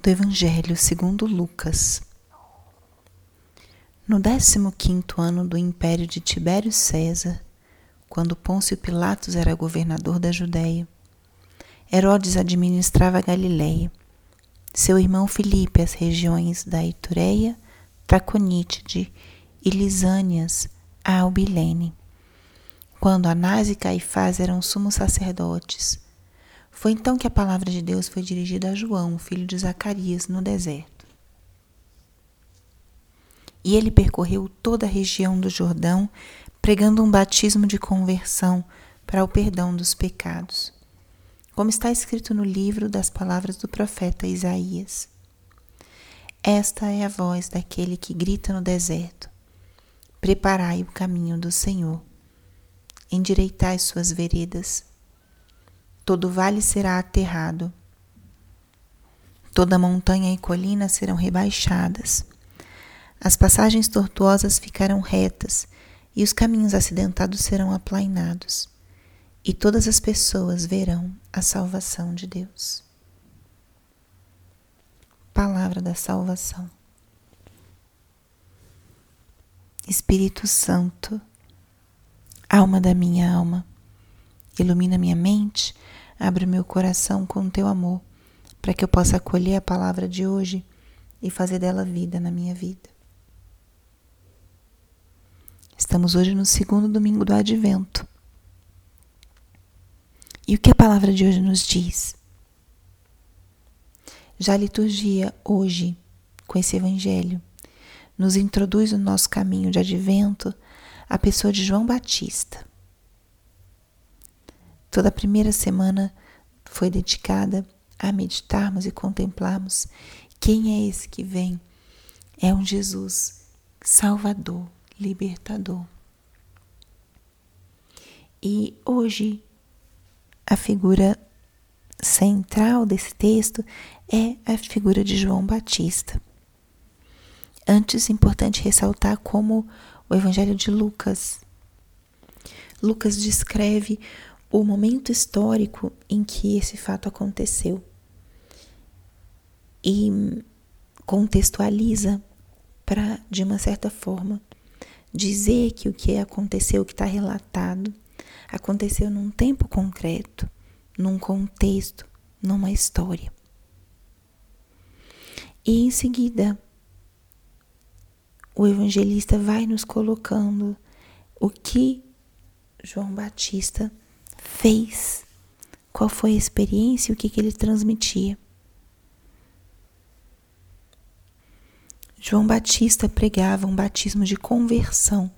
do Evangelho segundo Lucas. No 15 ano do império de Tibério César, quando Pôncio Pilatos era governador da Judéia, Herodes administrava a Galiléia, seu irmão Filipe as regiões da Itureia, Traconítide e Lisânias, a Albilene. Quando Anás e Caifás eram sumos sacerdotes, foi então que a palavra de Deus foi dirigida a João, filho de Zacarias, no deserto. E ele percorreu toda a região do Jordão, pregando um batismo de conversão para o perdão dos pecados, como está escrito no livro das palavras do profeta Isaías. Esta é a voz daquele que grita no deserto: Preparai o caminho do Senhor, endireitai suas veredas todo vale será aterrado, toda montanha e colina serão rebaixadas. As passagens tortuosas ficarão retas e os caminhos acidentados serão aplainados, e todas as pessoas verão a salvação de Deus. Palavra da salvação. Espírito Santo, alma da minha alma, ilumina minha mente Abre meu coração com teu amor, para que eu possa acolher a palavra de hoje e fazer dela vida na minha vida. Estamos hoje no segundo domingo do Advento. E o que a palavra de hoje nos diz? Já a liturgia hoje, com esse evangelho, nos introduz no nosso caminho de advento a pessoa de João Batista. Toda a primeira semana foi dedicada a meditarmos e contemplarmos quem é esse que vem. É um Jesus Salvador, libertador. E hoje a figura central desse texto é a figura de João Batista. Antes, importante ressaltar como o Evangelho de Lucas. Lucas descreve o momento histórico em que esse fato aconteceu e contextualiza para, de uma certa forma, dizer que o que aconteceu, o que está relatado, aconteceu num tempo concreto, num contexto, numa história. E em seguida, o evangelista vai nos colocando o que João Batista fez, qual foi a experiência e o que, que ele transmitia. João Batista pregava um batismo de conversão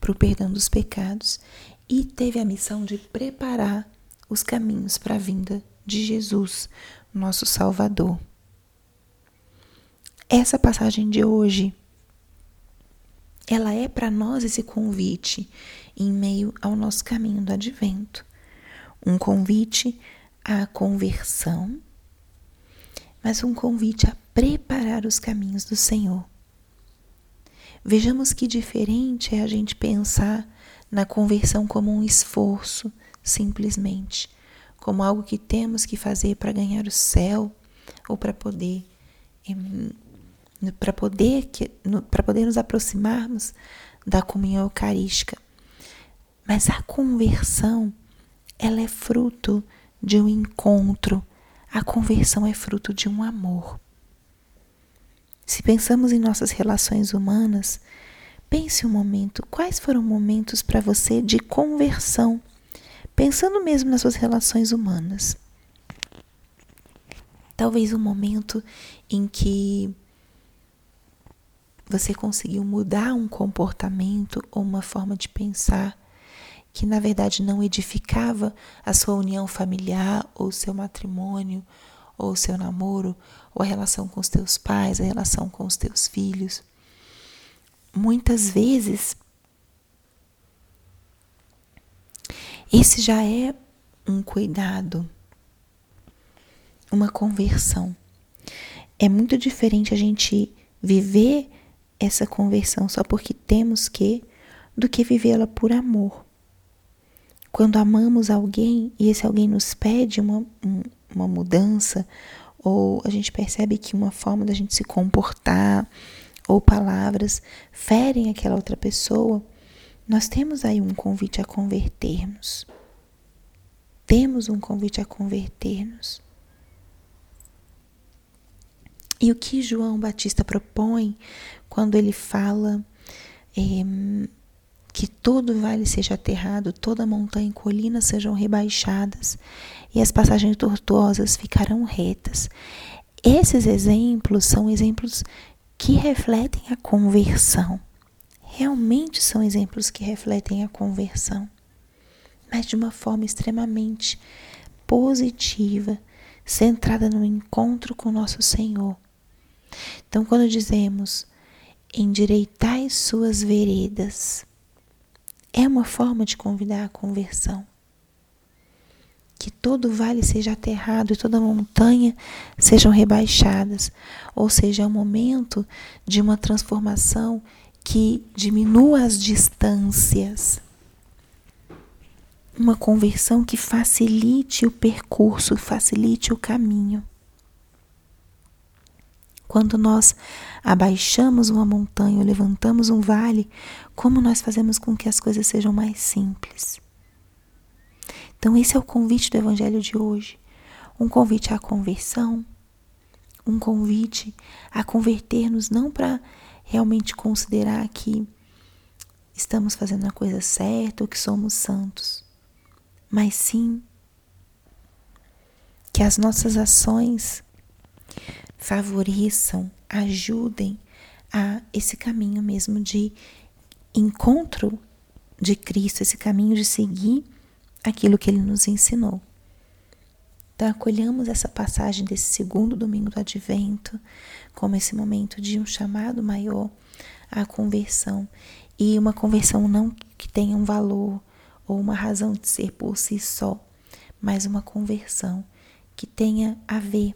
para o perdão dos pecados e teve a missão de preparar os caminhos para a vinda de Jesus, nosso Salvador. Essa passagem de hoje, ela é para nós esse convite em meio ao nosso caminho do advento um convite à conversão, mas um convite a preparar os caminhos do Senhor. Vejamos que diferente é a gente pensar na conversão como um esforço, simplesmente, como algo que temos que fazer para ganhar o céu ou para poder para poder para poder nos aproximarmos da comunhão eucarística. Mas a conversão ela é fruto de um encontro. A conversão é fruto de um amor. Se pensamos em nossas relações humanas, pense um momento, quais foram momentos para você de conversão, pensando mesmo nas suas relações humanas. Talvez um momento em que você conseguiu mudar um comportamento ou uma forma de pensar que na verdade não edificava a sua união familiar ou seu matrimônio ou seu namoro ou a relação com os teus pais, a relação com os teus filhos. Muitas vezes esse já é um cuidado, uma conversão. É muito diferente a gente viver essa conversão só porque temos que do que vivê-la por amor. Quando amamos alguém e esse alguém nos pede uma, uma mudança ou a gente percebe que uma forma da gente se comportar ou palavras ferem aquela outra pessoa, nós temos aí um convite a convertermos. Temos um convite a convertermos. E o que João Batista propõe quando ele fala é, que todo vale seja aterrado, toda montanha e colina sejam rebaixadas e as passagens tortuosas ficarão retas. Esses exemplos são exemplos que refletem a conversão. Realmente são exemplos que refletem a conversão, mas de uma forma extremamente positiva, centrada no encontro com nosso Senhor. Então, quando dizemos endireitai suas veredas, é uma forma de convidar a conversão. Que todo vale seja aterrado e toda montanha sejam rebaixadas, ou seja, é o momento de uma transformação que diminua as distâncias. Uma conversão que facilite o percurso, facilite o caminho. Quando nós abaixamos uma montanha ou levantamos um vale, como nós fazemos com que as coisas sejam mais simples? Então, esse é o convite do Evangelho de hoje. Um convite à conversão, um convite a converter-nos não para realmente considerar que estamos fazendo a coisa certa ou que somos santos, mas sim que as nossas ações favoreçam, ajudem a esse caminho mesmo de encontro de Cristo, esse caminho de seguir aquilo que ele nos ensinou. Então, acolhamos essa passagem desse segundo domingo do advento como esse momento de um chamado maior à conversão e uma conversão não que tenha um valor ou uma razão de ser por si só, mas uma conversão que tenha a ver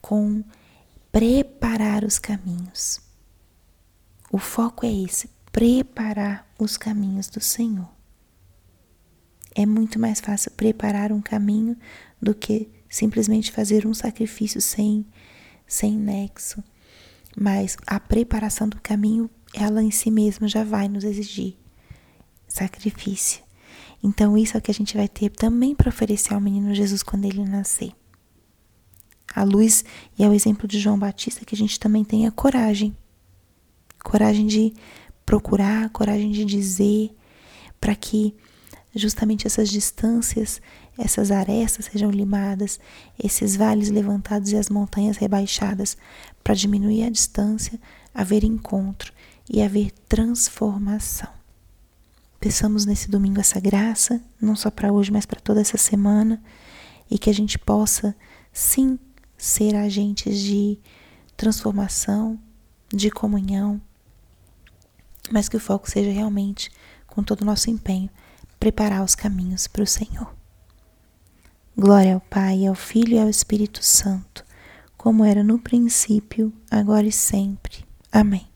com preparar os caminhos. O foco é esse: preparar os caminhos do Senhor. É muito mais fácil preparar um caminho do que simplesmente fazer um sacrifício sem, sem nexo. Mas a preparação do caminho, ela em si mesma já vai nos exigir sacrifício. Então, isso é o que a gente vai ter também para oferecer ao menino Jesus quando ele nascer a luz e é o exemplo de João Batista que a gente também tenha coragem. Coragem de procurar, coragem de dizer, para que justamente essas distâncias, essas arestas sejam limadas, esses vales levantados e as montanhas rebaixadas, para diminuir a distância, haver encontro e haver transformação. Peçamos nesse domingo essa graça, não só para hoje, mas para toda essa semana, e que a gente possa, sim, ser agentes de transformação, de comunhão, mas que o foco seja realmente, com todo o nosso empenho, preparar os caminhos para o Senhor. Glória ao Pai, ao Filho e ao Espírito Santo, como era no princípio, agora e sempre. Amém.